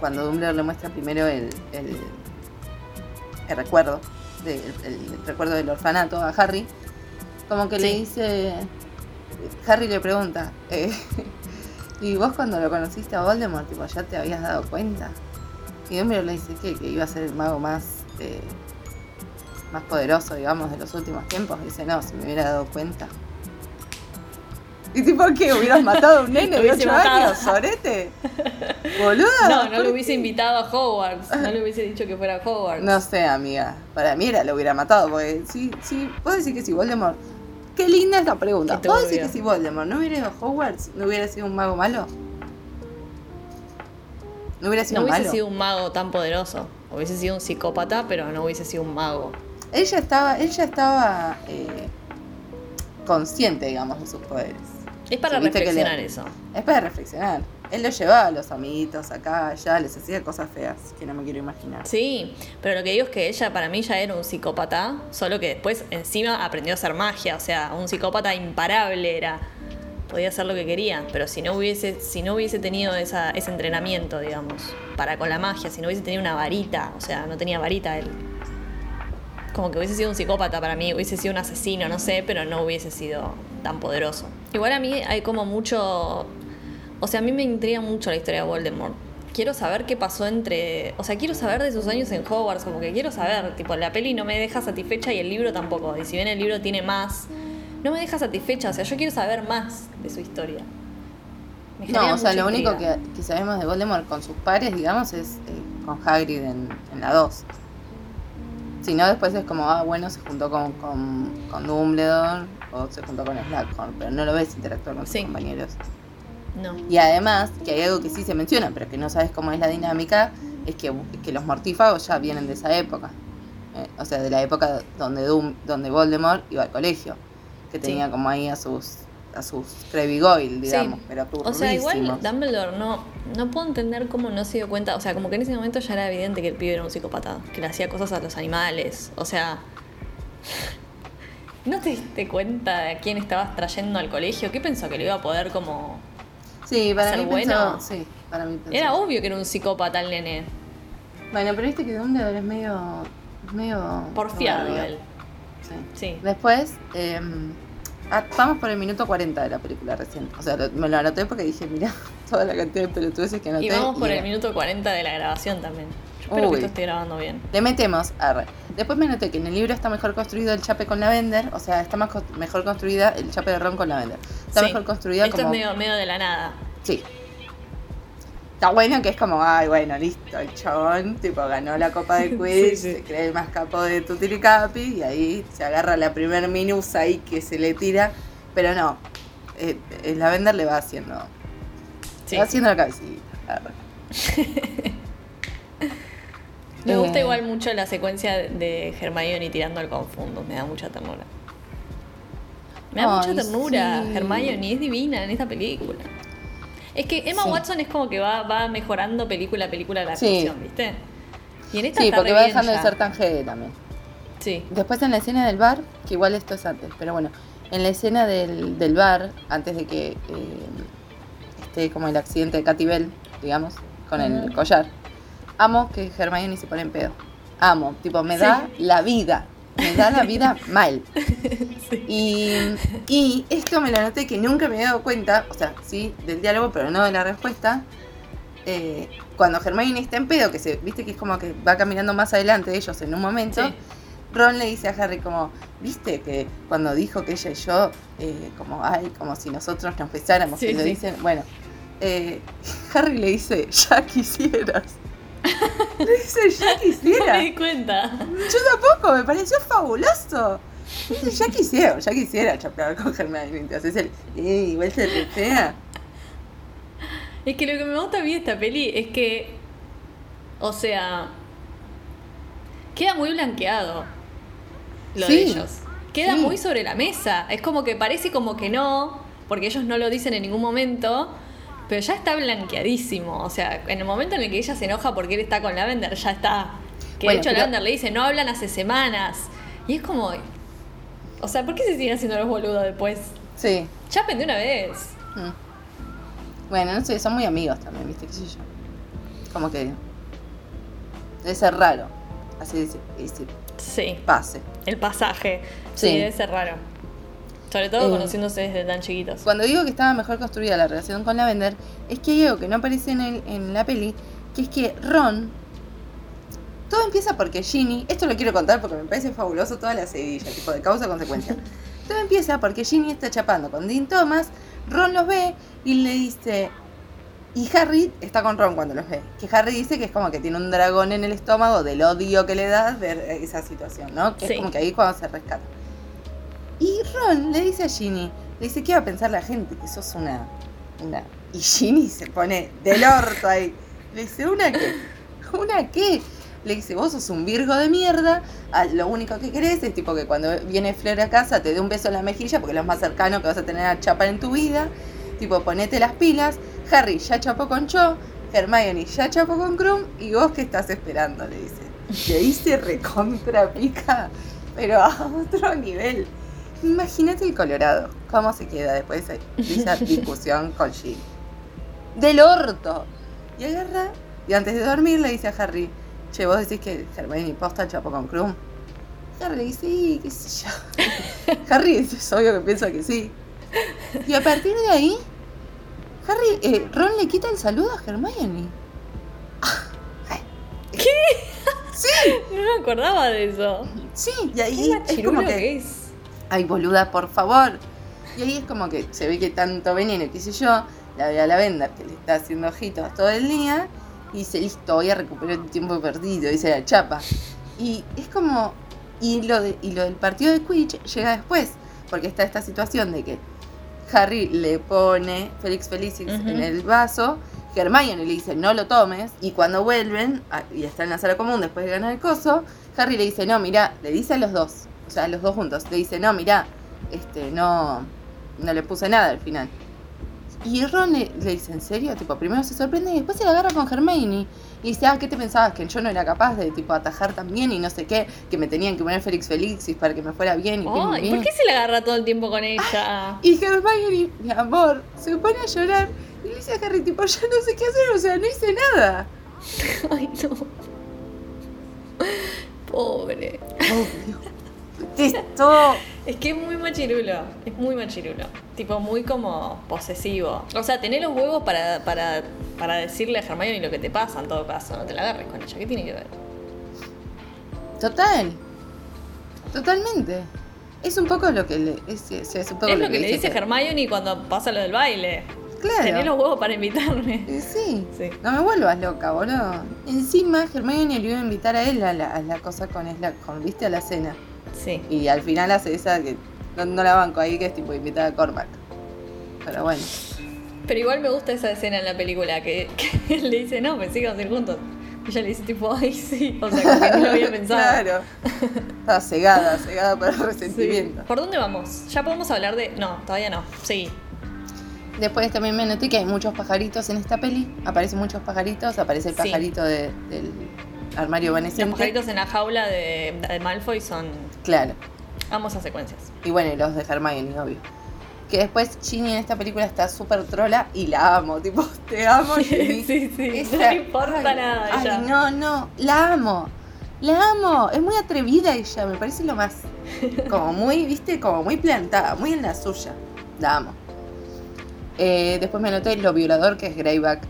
cuando Dumbledore le muestra primero el, el, el recuerdo, de- el, el recuerdo del orfanato a Harry, como que le dice, Harry le pregunta, eh, ¿y vos cuando lo conociste a Voldemort, tipo, ya te habías dado cuenta? Y Dumbledore le dice que, que iba a ser el mago más, eh, más poderoso, digamos, de los últimos tiempos. Dice, no, si me hubiera dado cuenta. ¿Y tipo qué? ¿Hubieras matado a un nene de hubiese 8 matado. años, sorete? Boluda. No, no ¿por lo hubiese invitado a Hogwarts. No le hubiese dicho que fuera a Hogwarts. No sé, amiga. Para mí era lo hubiera matado, porque sí, sí, vos decís que si Voldemort. Qué linda esta pregunta. Qué ¿Vos decís turbio. que si Voldemort no hubiera ido a Hogwarts, no hubiera sido un mago malo? No hubiera sido No hubiese malo. sido un mago tan poderoso. Hubiese sido un psicópata, pero no hubiese sido un mago. Ella estaba, ella estaba eh, consciente, digamos, de sus poderes. Es para le- reflexionar eso. Es para reflexionar. Él lo llevaba a los amiguitos acá, allá, les hacía cosas feas que no me quiero imaginar. Sí, pero lo que digo es que ella para mí ya era un psicópata, solo que después encima aprendió a hacer magia, o sea, un psicópata imparable era. Podía hacer lo que quería, pero si no hubiese, si no hubiese tenido esa, ese entrenamiento, digamos, para con la magia, si no hubiese tenido una varita, o sea, no tenía varita él. Como que hubiese sido un psicópata para mí, hubiese sido un asesino, no sé, pero no hubiese sido tan poderoso. Igual a mí hay como mucho. O sea, a mí me intriga mucho la historia de Voldemort. Quiero saber qué pasó entre. O sea, quiero saber de sus años en Hogwarts, como que quiero saber. Tipo, la peli no me deja satisfecha y el libro tampoco. Y si bien el libro tiene más, no me deja satisfecha. O sea, yo quiero saber más de su historia. Me No, o sea, lo único que, que sabemos de Voldemort con sus pares, digamos, es eh, con Hagrid en, en la 2. Si no, después es como, ah, bueno, se juntó con, con, con Dumbledore o se juntó con Slughorn, pero no lo ves interactuar con sus Sí. compañeros. No. Y además, que hay algo que sí se menciona, pero que no sabes cómo es la dinámica, es que, que los mortífagos ya vienen de esa época. Eh, o sea, de la época donde, Dum- donde Voldemort iba al colegio. Que Sí. tenía como ahí a sus a sus Goyle, digamos, pero O sea, igual. Dumbledore no, no puedo entender cómo no se dio cuenta. O sea, como que en ese momento ya era evidente que el pibe era un psicópata, que le hacía cosas a los animales. O sea, ¿no te diste cuenta de a quién estabas trayendo al colegio? ¿Qué pensó que le iba a poder como.? Sí, para ser mí bueno. pensó, sí, para mí pensó. Era obvio que era un psicópata el nene. Bueno, pero viste que Dumbledore es medio medio Porfiado él. Sí. Sí. Después eh, vamos por el minuto 40 de la película recién. O sea, lo- me lo anoté porque dije, mira, toda la cantidad de pelotudeces que anoté. Y vamos por el minuto 40 de la grabación también. Espero Uy. que esto esté grabando bien. Le metemos, arre. Después me anoté que en el libro está mejor construido el chape con Lavender, o sea, está más co- mejor construida el chape de Ron con Lavender. Está Sí. mejor construida Esto como... es medio, medio de la nada. Sí. Está bueno que es como, ay, bueno, listo, el chabón, tipo, ganó la copa de Sí, sí. se cree el más capo de Tutiricapi, y ahí se agarra la primer minusa ahí que se le tira, pero no, eh, el Lavender le va haciendo, Sí. le va haciendo la cabecita. arre. Me gusta igual mucho la secuencia de Hermione tirando al confundo, me da mucha ternura. Me da Ay, mucha ternura, sí. Hermione es divina en esta película. Es que Emma Sí. Watson es como que va, va mejorando película a película la Sí. actuación, ¿viste? Y en esta Sí, porque va dejando ya. de ser tan jede también. Sí, Después en la escena del bar, que igual esto es antes, pero bueno, en la escena del, del bar, antes de que eh, esté como el accidente de Katy Bell, digamos, con el collar, amo que Hermione se pone en pedo. Amo, tipo, me da la vida. Me da la vida mal. Y, y esto me lo noté que nunca me había dado cuenta, o sea, sí, del diálogo, pero no de la respuesta. eh, cuando Hermione está en pedo, que se, viste que es como que va caminando más adelante de ellos en un momento, Sí. Ron le dice a Harry como, viste que cuando dijo que ella y yo, eh, como, ay, como si nosotros nos besáramos, Sí, que lo dicen, bueno, eh, Harry le dice, ya quisieras. dice, ya no quisiera. me di cuenta. Yo tampoco, me pareció fabuloso. Ya quisiera, ya quisiera chapear con Hermione. Entonces él, eh, igual se retea. Es que lo que me gusta a mí de esta peli es que O sea, queda muy blanqueado lo Sí, de ellos. Queda sí. muy sobre la mesa. Es como que parece como que no, porque ellos no lo dicen en ningún momento, pero ya está blanqueadísimo. O sea, en el momento en el que ella se enoja porque él está con Lavender, ya está. Que Bueno, de hecho pero- Lavender le dice, no hablan hace semanas. Y es como... O sea, ¿por qué se siguen haciendo los boludos después? Sí. Chapen de una vez. Mm. Bueno, no sé, son muy amigos también, ¿viste? ¿Qué sé yo? Como que. Debe ser raro. Así ese Sí, pase. el pasaje. Sí, Sí. debe ser raro. Sobre todo Eh, conociéndose desde tan chiquitos. Cuando digo que estaba mejor construida la relación con Lavender, es que hay algo que no aparece en, el- en la peli, que es que Ron. Todo empieza porque Ginny, esto lo quiero contar porque me parece fabuloso toda la seguidilla, tipo de causa-consecuencia. Todo empieza porque Ginny está chapando con Dean Thomas, Ron los ve y le dice. Y Harry está con Ron cuando los ve. Que Harry dice que es como que tiene un dragón en el estómago del odio que le da ver esa situación, ¿no? Que Sí. es como que ahí es cuando se rescata. Y Ron le dice a Ginny, le dice, ¿qué va a pensar la gente? Que sos una... una... Y Ginny se pone del orto ahí. Le dice, ¿una qué? ¿Una qué? Le dice, vos sos un virgo de mierda, ah, lo único que querés es tipo que cuando viene Fleur a casa te dé un beso en la mejilla porque es lo más cercano que vas a tener a chapar en tu vida. Tipo, ponete las pilas. Harry ya chapó con Cho, Hermione ya chapó con Krum y vos qué estás esperando, le dice. Y ahí recontra pica, pero a otro nivel. Imagínate el Colorado, cómo se queda después de esa discusión con Jill. Del orto. Y agarra, y antes de dormir le dice a Harry, che, vos decís que Hermione posta chapó con Krum. Harry le dice, sí, qué sé yo. Harry es obvio que piensa que sí. Y a partir de ahí, Harry, eh, Ron le quita el saludo a Hermione. No me acordaba de eso. Sí, y Qué ahí es machirulo como que, que es. Ay boluda, por favor. Y ahí es como que se ve que tanto veneno, qué sé yo, la ve a la venda que le está haciendo ojitos todo el día y dice, listo, voy a recuperar el tiempo perdido, dice la chapa. Y es como, y lo, de, y lo del partido de Quidditch llega después, porque está esta situación de que Harry le pone Félix Felicis en el vaso, Hermione le dice no lo tomes, y cuando vuelven, y está en la sala común después de ganar el coso, Harry le dice no, mira, le dice a los dos, o sea, los dos juntos, le dice no, mira, este, no, no le puse nada al final. Y Ron le, le dice, ¿en serio? Tipo, primero se sorprende y después se la agarra con Hermione. Y dice, ah, ¿qué te pensabas? Que yo no era capaz de, tipo, atajar también y no sé qué. Que me tenían que poner Félix Felixis para que me fuera bien y bien, y bien. ¿Por qué se le agarra todo el tiempo con ella? Y Hermione, mi amor, se pone a llorar y le dice a Harry, tipo, yo no sé qué hacer, o sea, no hice nada. Ay, no. Pobre. Esto. Es que es muy machirulo. Es muy machirulo. Tipo, muy como posesivo. O sea, tener los huevos para, para, para decirle a Hermione lo que te pasa en todo caso. No te la agarres con ella. ¿Qué tiene que ver? Total. Totalmente. Es un poco lo que le. Es, es- es un poco es lo que le dice que- Hermione cuando pasa lo del baile. Claro. Tenés los huevos para invitarme. Sí. Sí. No me vuelvas loca, boludo. Encima, Hermione le iba a invitar a él a la, a la cosa con, Sla- con, viste, a la cena. Sí. Y al final hace esa que no, no la banco ahí, que es tipo invitada a Cormac. Pero bueno. Pero igual me gusta esa escena en la película que, que él le dice, no, íbamos a ir juntos. Y ella le dice tipo, ay, sí. O sea, como que no lo había pensado. Claro. Estaba cegada, cegada por el Sí. resentimiento. ¿Por dónde vamos? Ya podemos hablar de. No, todavía no. Sí. Después también me noté que hay muchos pajaritos en esta peli. Aparecen muchos pajaritos. Aparece el Sí. pajarito de- del armario Los evanescente. pajaritos en la jaula de, de Malfoy son. Claro. Vamos a secuencias. Y bueno, y los de Hermione, obvio. Que después Ginny en esta película está súper trola y la amo. Tipo, te amo, Ginny. sí, sí. Esa- No le importa ay, nada Ay, ella. no, no, la amo. La amo. Es muy atrevida ella, me parece lo más. Como muy, viste, como muy plantada, muy en la suya. La amo. Eh, después me noté lo violador que es Greyback.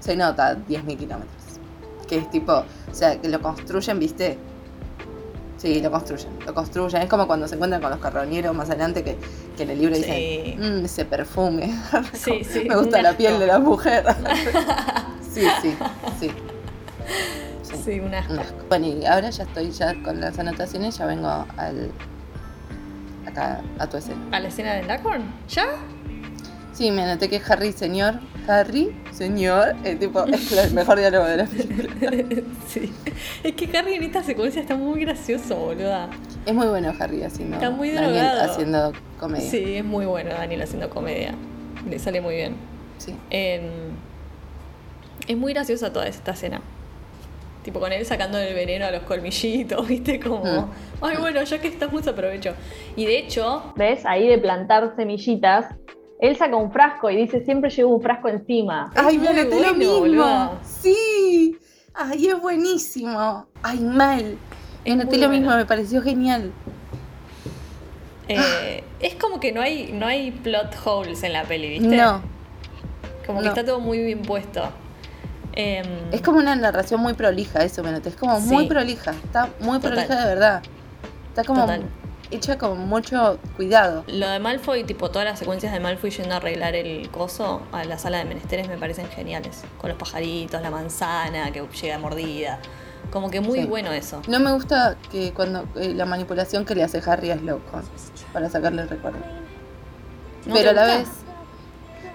Se nota 10.000 kilómetros. Que es tipo, o sea, que lo construyen, viste. Sí, lo construyen, lo construyen. Es como cuando se encuentran con los carroñeros más adelante que, que en el libro Sí. dicen, "Mm, ese perfume. Sí, sí. Me gusta la piel de la mujer. sí, sí, sí. Sí, un asco. un asco. Bueno, y ahora ya estoy ya con las anotaciones, ya vengo al acá a tu escena. ¿A la escena de Lacorn? ¿Ya? Sí, me anoté que Harry señor, Harry, señor, eh, tipo, es el mejor diálogo de la película. sí. Es que Harry en esta secuencia está muy gracioso, boluda. Es muy bueno Harry haciendo. Está muy Daniel drogado. haciendo comedia. Sí, es muy bueno Daniel haciendo comedia. Le sale muy bien. Sí. Em, es muy graciosa toda esta escena. Tipo con él sacando el veneno a los colmillitos, ¿viste? Como, Mm. ay, bueno, ya que estamos aprovecho. Y de hecho, ¿ves? Ahí de plantar semillitas, él saca un frasco y dice, siempre llevo un frasco encima. Ay, Es me muy anoté lo bueno, mismo. Sí. Ay, es buenísimo. Ay, mal. Me muy lo bueno. mismo, me pareció genial. Eh, es como que no hay, no hay plot holes en la peli, ¿viste? No. Como que está todo muy bien puesto. Em, Es como una narración muy prolija, eso me noté. Es como muy prolija. Está muy Total. prolija de verdad. Está como Total. Hecha con mucho cuidado. Lo de Malfoy, tipo todas las secuencias de Malfoy yendo a arreglar el coso a la sala de menesteres me parecen geniales. Con los pajaritos, la manzana que llega mordida. Como que muy Sí. bueno eso. No me gusta que cuando eh, la manipulación que le hace Harry a Slughorn para sacarle el recuerdo. ¿No Pero a la vez.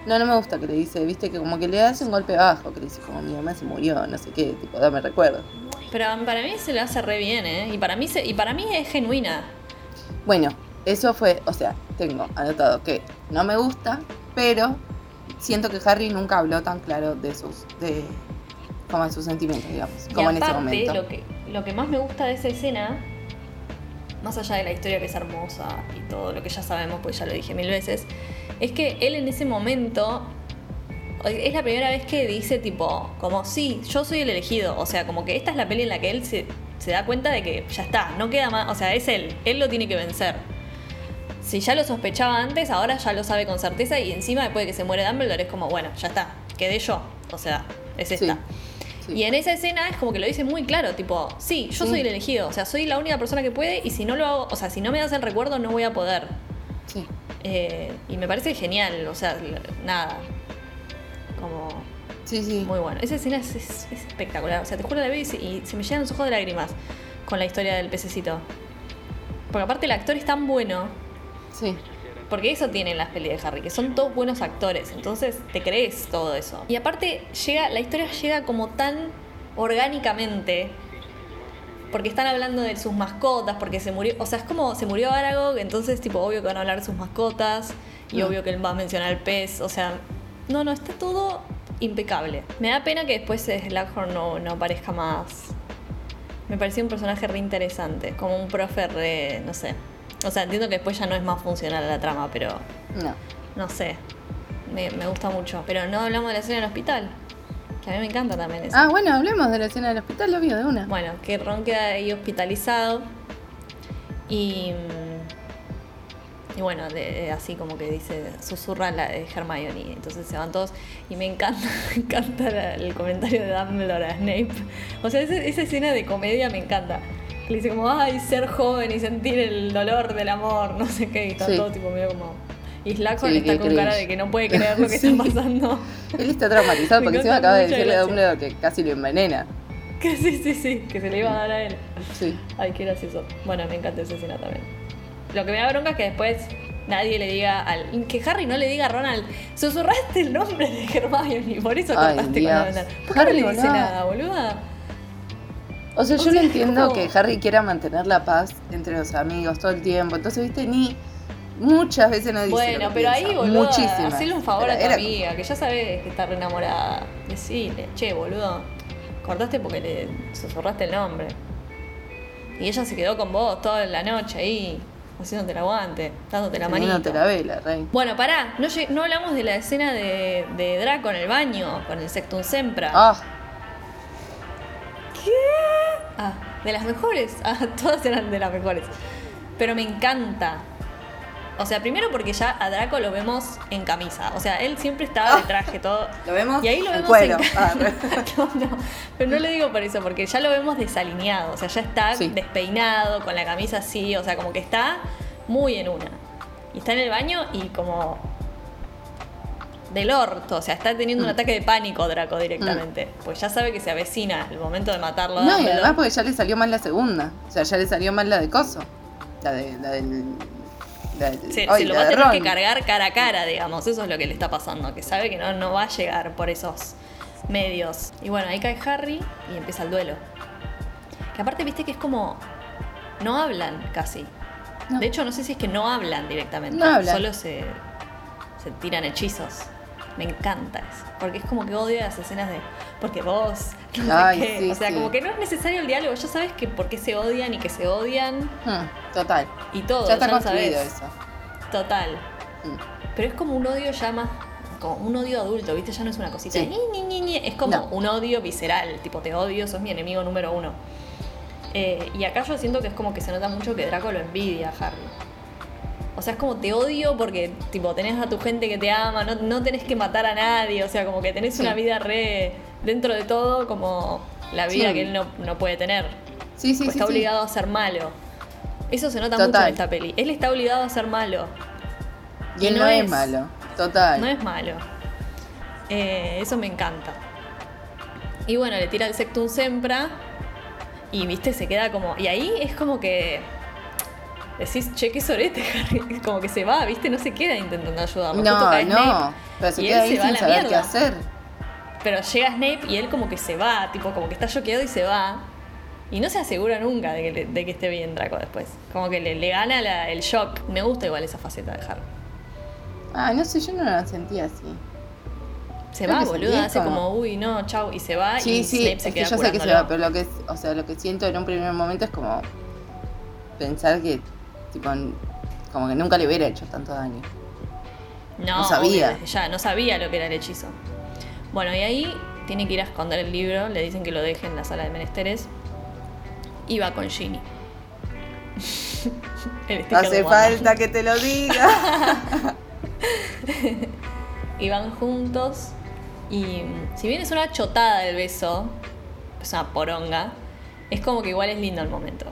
No, no me gusta que le dice, viste, que como que le hace un golpe bajo, que le dice como mi mamá se murió, no sé qué, tipo, dame recuerdo. Pero para mí se lo hace re bien, ¿eh? Y para mí, se- y para mí es genuina. Bueno, eso fue, o sea, tengo anotado que no me gusta, pero siento que Harry nunca habló tan claro de sus, de, como de sus sentimientos, digamos, como en ese momento. Lo que, lo que más me gusta de esa escena, más allá de la historia que es hermosa y todo lo que ya sabemos, pues ya lo dije mil veces, es que él en ese momento es la primera vez que dice tipo, como sí, yo soy el elegido. O sea, como que esta es la peli en la que él se, se da cuenta de que ya está, no queda más. O sea, es él, él lo tiene que vencer. Si ya lo sospechaba antes, ahora ya lo sabe con certeza y encima después de que se muere Dumbledore es como, bueno, ya está, quedé yo. O sea, es esta. Sí, sí. Y en esa escena es como que lo dice muy claro, tipo, sí, yo Sí. soy el elegido, o sea, soy la única persona que puede y si no lo hago, o sea, si no me das el recuerdo no voy a poder. Sí. Eh, y me parece genial, o sea, nada, como Sí, sí. muy bueno. Esa escena es, es- es espectacular, o sea, te juro la veo y se, y se me llenan los ojos de lágrimas con la historia del pececito. Porque aparte el actor es tan bueno, Sí. porque eso tienen las pelis de Harry, que son todos buenos actores, entonces te crees todo eso. Y aparte llega, la historia llega como tan orgánicamente, porque están hablando de sus mascotas, porque se murió, o sea, es como se murió Aragog, entonces tipo obvio que van a hablar de sus mascotas, y Mm. obvio que él va a mencionar el pez, o sea, no, no, está todo impecable. Me da pena que después Slughorn no, no aparezca más. Me pareció un personaje re interesante, como un profe re, no sé. O sea, entiendo que después ya no es más funcional la trama, pero No. no sé. Me, me gusta mucho. Pero no hablamos de la escena del hospital. Que a mí me encanta también eso. Ah, bueno, hablemos de la escena del hospital, obvio, de una. Bueno, que Ron queda ahí hospitalizado. Y. Y bueno, de- así como que dice, susurra la de Hermione. Entonces se van todos. Y me encanta, me encanta el comentario de Dumbledore a Snape. O sea, esa, esa escena de comedia me encanta. Que le dice como, ay, ser joven y sentir el dolor del amor, no sé qué. Y está Sí. todo tipo medio como. Y Sí, está con cara de que no puede creer lo que Sí. está pasando. Él está traumatizado porque encima acaba de decirle a. Dumbledore que casi lo envenena. Que sí, sí, sí, que se le iba a dar a él. Sí. Ay, qué gracioso. Bueno, me encanta esa escena también. Lo que me da bronca es que después nadie le diga al. Que Harry no le diga a Ronald, susurraste el nombre de Hermione, por eso cortaste con la ventana. ¿Por qué no Harry, le dice nada, boluda? O sea, O yo lo entiendo como- que Harry quiera mantener la paz entre los amigos todo el tiempo. Entonces, viste, ni muchas veces no dice. lo Bueno, que pero ahí, boludo, Muchísimas. hacele un favor a tu era- amiga, que ya sabes que está re enamorada. Decile, che, boludo, cortaste porque le susurraste el nombre. Y ella se quedó con vos toda la noche ahí, haciéndote el aguante, dándote la manito. Teniéndote la vela, rey. Bueno, pará, no, lleg- no hablamos de la escena de, de Draco en el baño, con el Sectum Sempra. Ah, Ah, de las mejores. Ah, todas eran de las mejores. Pero me encanta. O sea, primero porque ya a Draco lo vemos en camisa. O sea, él siempre estaba de traje, todo. ¿Lo vemos? Y ahí lo vemos en Ah, re. no, no, pero no le digo por eso, porque ya lo vemos desalineado. O sea, ya está Sí. despeinado, con la camisa así. O sea, como que está muy en una. Y está en el baño y como del orto, o sea, está teniendo un Mm. ataque de pánico Draco directamente, pues ya sabe que se avecina el momento de matarlo. No, y además porque ya le salió mal la segunda. O sea, ya le salió mal la de Coso. La, de, la del se, lo va a tener que cargar cara a cara, digamos. Eso es lo que le está pasando, que sabe que no, no va a llegar por esos medios. Y bueno, ahí cae Harry y empieza el duelo. Que aparte, viste que es como. No hablan casi. De hecho, no sé si es que no hablan directamente. Solo se, se tiran hechizos. Me encanta eso. Porque es como que odio las escenas de. Porque vos. o sea, como que no es necesario el diálogo. Ya sabes que por qué se odian y que se odian. Hmm, total. Y todo. Ya está construido eso. Total. Hmm. Pero es como un odio ya más. Como un odio adulto, ¿viste? Ya no es una cosita. Ni, ni, ni, es como un odio visceral. Tipo, te odio, sos mi enemigo número uno. Eh, y acá yo siento que es como que se nota mucho que Draco lo envidia a Harry. O sea, es como te odio porque, tipo, tenés a tu gente que te ama, no, no tenés que matar a nadie, o sea, como que tenés una vida re, dentro de todo, como la vida que él no, puede tener. Sí, sí, pues está obligado a ser malo. Eso se nota mucho en esta peli. Él está obligado a ser malo. Y él no, es, malo, total. No es malo. Eh, eso me encanta. Y bueno, le tira el Sectum Sempra y, viste, se queda como... Y ahí es como que decís, che, qué sorete, Harry. Como que se va, ¿viste? No se queda intentando ayudarlo. No, no. pero se queda ahí sin saber qué hacer. Pero llega Snape y él como que se va, tipo, como que está choqueado y se va. Y no se asegura nunca de que, de que esté bien Draco después. Como que le, le gana el shock. Me gusta igual esa faceta de Harry. Ah, no sé, yo no la sentía así. Se va, boludo, hace como... uy, no, chau, y se va sí, y sí, Snape se es que yo sé que se va, pero lo que, o sea, lo que siento en un primer momento es como pensar que como que nunca le hubiera hecho tanto daño. No, sabía. ya, no sabía lo que era el hechizo. Bueno, y ahí tiene que ir a esconder el libro, le dicen que lo deje en la sala de menesteres. Y va con Ginny. Hace falta que te lo diga. y van juntos. Y si bien es una chotada del beso, es una poronga, es como que igual es lindo el momento.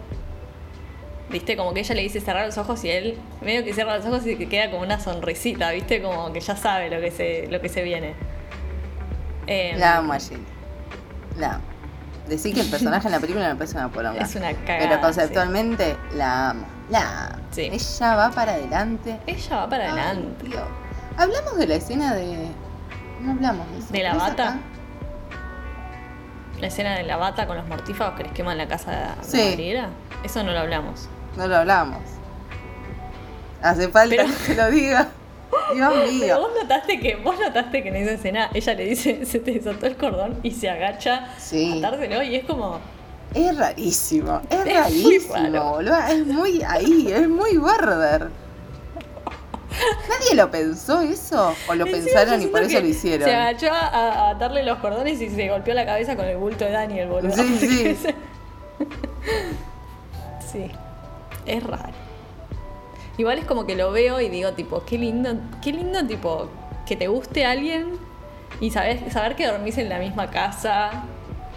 ¿Viste? Como que ella le dice cerrar los ojos y él medio que cierra los ojos y que queda como una sonrisita, ¿viste? Como que ya sabe lo que se, lo que se viene. Em, la amo a La amo. Decir que el personaje en la película me parece una poronga. Es una cagada. Pero conceptualmente la amo. La amo. Sí. Ella va para adelante. Ella va para adelante. Hablamos de la escena de. No hablamos de eso. ¿De la bata? La escena de la bata con los mortífagos que les queman la casa de sí. la Eso no lo hablamos. No lo hablamos. Hace falta que lo diga. Dios mío. Pero vos notaste que, vos notaste que en esa escena ella le dice, se te desató el cordón y se agacha sí. a atárselo y es como. Es rarísimo, es, rarísimo, boludo. Es muy ahí, es muy border. ¿Nadie lo pensó eso? ¿O lo pensaron y por eso lo hicieron? Se agachó a, atarle los cordones y se golpeó la cabeza con el bulto de Daniel, boludo. Sí, sí. sí. Es raro. Igual es como que lo veo y digo, tipo, qué lindo, qué lindo, tipo, que te guste alguien y saber, saber que dormís en la misma casa.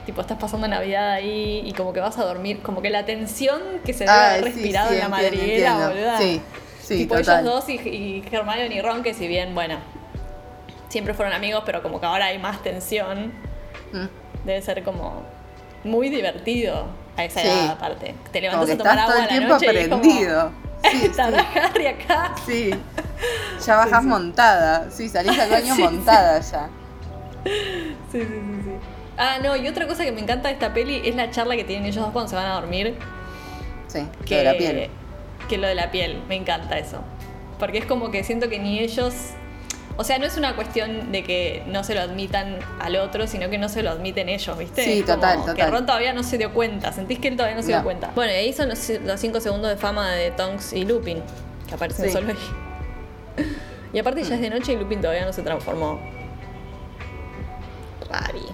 Tipo, estás pasando Navidad ahí y como que vas a dormir, como que la tensión que se debe haber respirado en la madriguera, boluda. Sí, sí, Tipo, ellos dos y, y Hermione y Ron, que si bien, bueno, siempre fueron amigos, pero como que ahora hay más tensión. Mm. Debe ser como muy divertido a esa edad aparte. Te levantas a tomar agua todo el tiempo la noche aprendido. Y es como, sí, sí. Harry acá. Sí. Ya bajas montada. Sí, salís al baño montada ya. Sí, sí, sí, sí. Ah, no, y otra cosa que me encanta de esta peli es la charla que tienen ellos dos cuando se van a dormir. Sí, que lo de la piel. Que lo de la piel, me encanta eso. Porque es como que siento que ni ellos o sea, no es una cuestión de que no se lo admitan al otro, sino que no se lo admiten ellos, ¿viste? Sí, total, total. Que Ron todavía no se dio cuenta. Sentís que él todavía no se dio cuenta. Bueno, y ahí son los 5 segundos de fama de Tonks y Lupin, que aparecen solo ahí. y aparte ya es de noche y Lupin todavía no se transformó. Rari.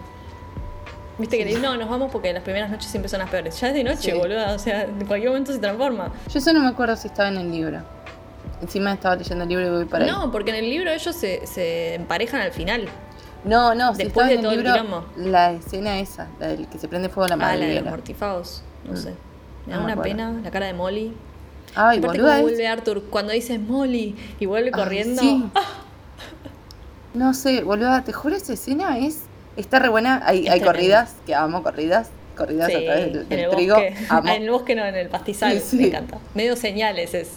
Viste que no, nos vamos porque las primeras noches siempre son las peores. Ya es de noche, boludo. O sea, en cualquier momento se transforma. Yo eso no me acuerdo si estaba en el libro. Encima estaba leyendo el libro y voy para No, porque en el libro ellos se, se emparejan al final. No, no, después de todo el, libro, La escena esa, la del que se prende fuego la madre. Ah, la de los mortifagos, no mm. sé. Me da una pena la cara de Molly. Ay, boluda. vuelve Arthur cuando dices Molly y vuelve corriendo. Sí. No sé, boluda, te juro esa escena es. Está re buena. Hay, hay corridas, que amo corridas. Corridas a través del, trigo. en el bosque no, en el pastizal. Me encanta. Medio señales es.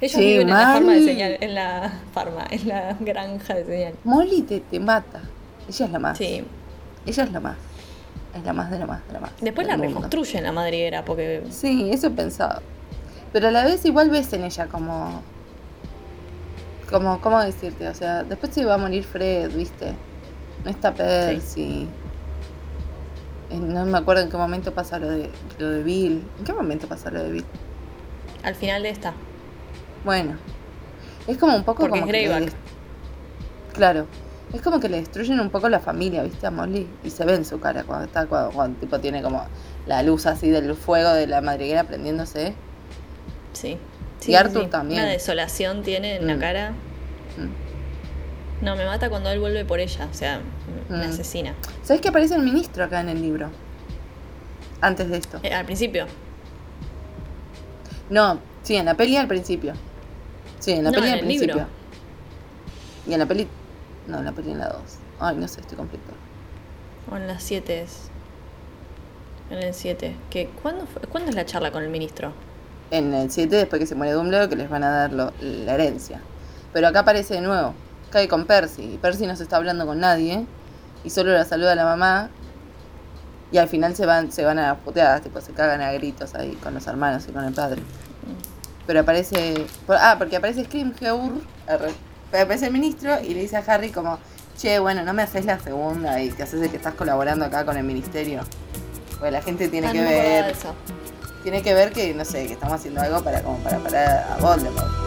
Ellos Sí, viven en la farma de señal, en la farma, en la granja de señal. Molly te, te mata. Ella es la más. Sí. Ella es la más. Es la más de la más de la más. Después la reconstruyen la madriguera porque Sí, eso pensaba. Pero a la vez igual ves en ella como... Como, ¿cómo decirte? O sea, después se va a morir Fred, ¿viste? No está Percy. Eh, No me acuerdo en qué momento pasa lo de, lo de Bill. ¿En qué momento pasa lo de Bill? al final de esta. Bueno. Es como un poco Porque como es que le Claro. Es como que le destruyen un poco la familia, ¿viste? A Molly. Y se ve en su cara cuando está, cuando, cuando tipo tiene como la luz así del fuego de la madriguera prendiéndose. Sí. Y Arthur también. Una desolación tiene en la Mm. cara. Mm. No, me mata cuando él vuelve por ella. O sea, me Mm. asesina. ¿Sabes que aparece el ministro acá en el libro? Antes de esto. Eh, al principio. No, sí, en la peli al principio. Sí, en la No, peli en el principio. libro. Y en la peli. No, en la peli en la 2. Ay, no sé, estoy conflicto. O en las 7 es. En el 7. ¿Qué? ¿Cuándo, fue- ¿Cuándo es la charla con el ministro? En el 7, después que se muere Dumbledore, que les van a dar lo- la herencia. Pero acá aparece de nuevo. Cae con Percy. Y Percy no se está hablando con nadie. Y solo la saluda a la mamá. Y al final se van, se van a las puteadas, tipo, se cagan a gritos ahí con los hermanos y con el padre. Pero aparece. por- ah, porque aparece arre, pero Aparece el ministro y le dice a Harry como, che, bueno, no me haces la segunda y te haces de que estás colaborando acá con el ministerio. Porque la gente tiene Ah, que no ver tiene que ver que, no sé, que estamos haciendo algo para como para parar a Voldemort.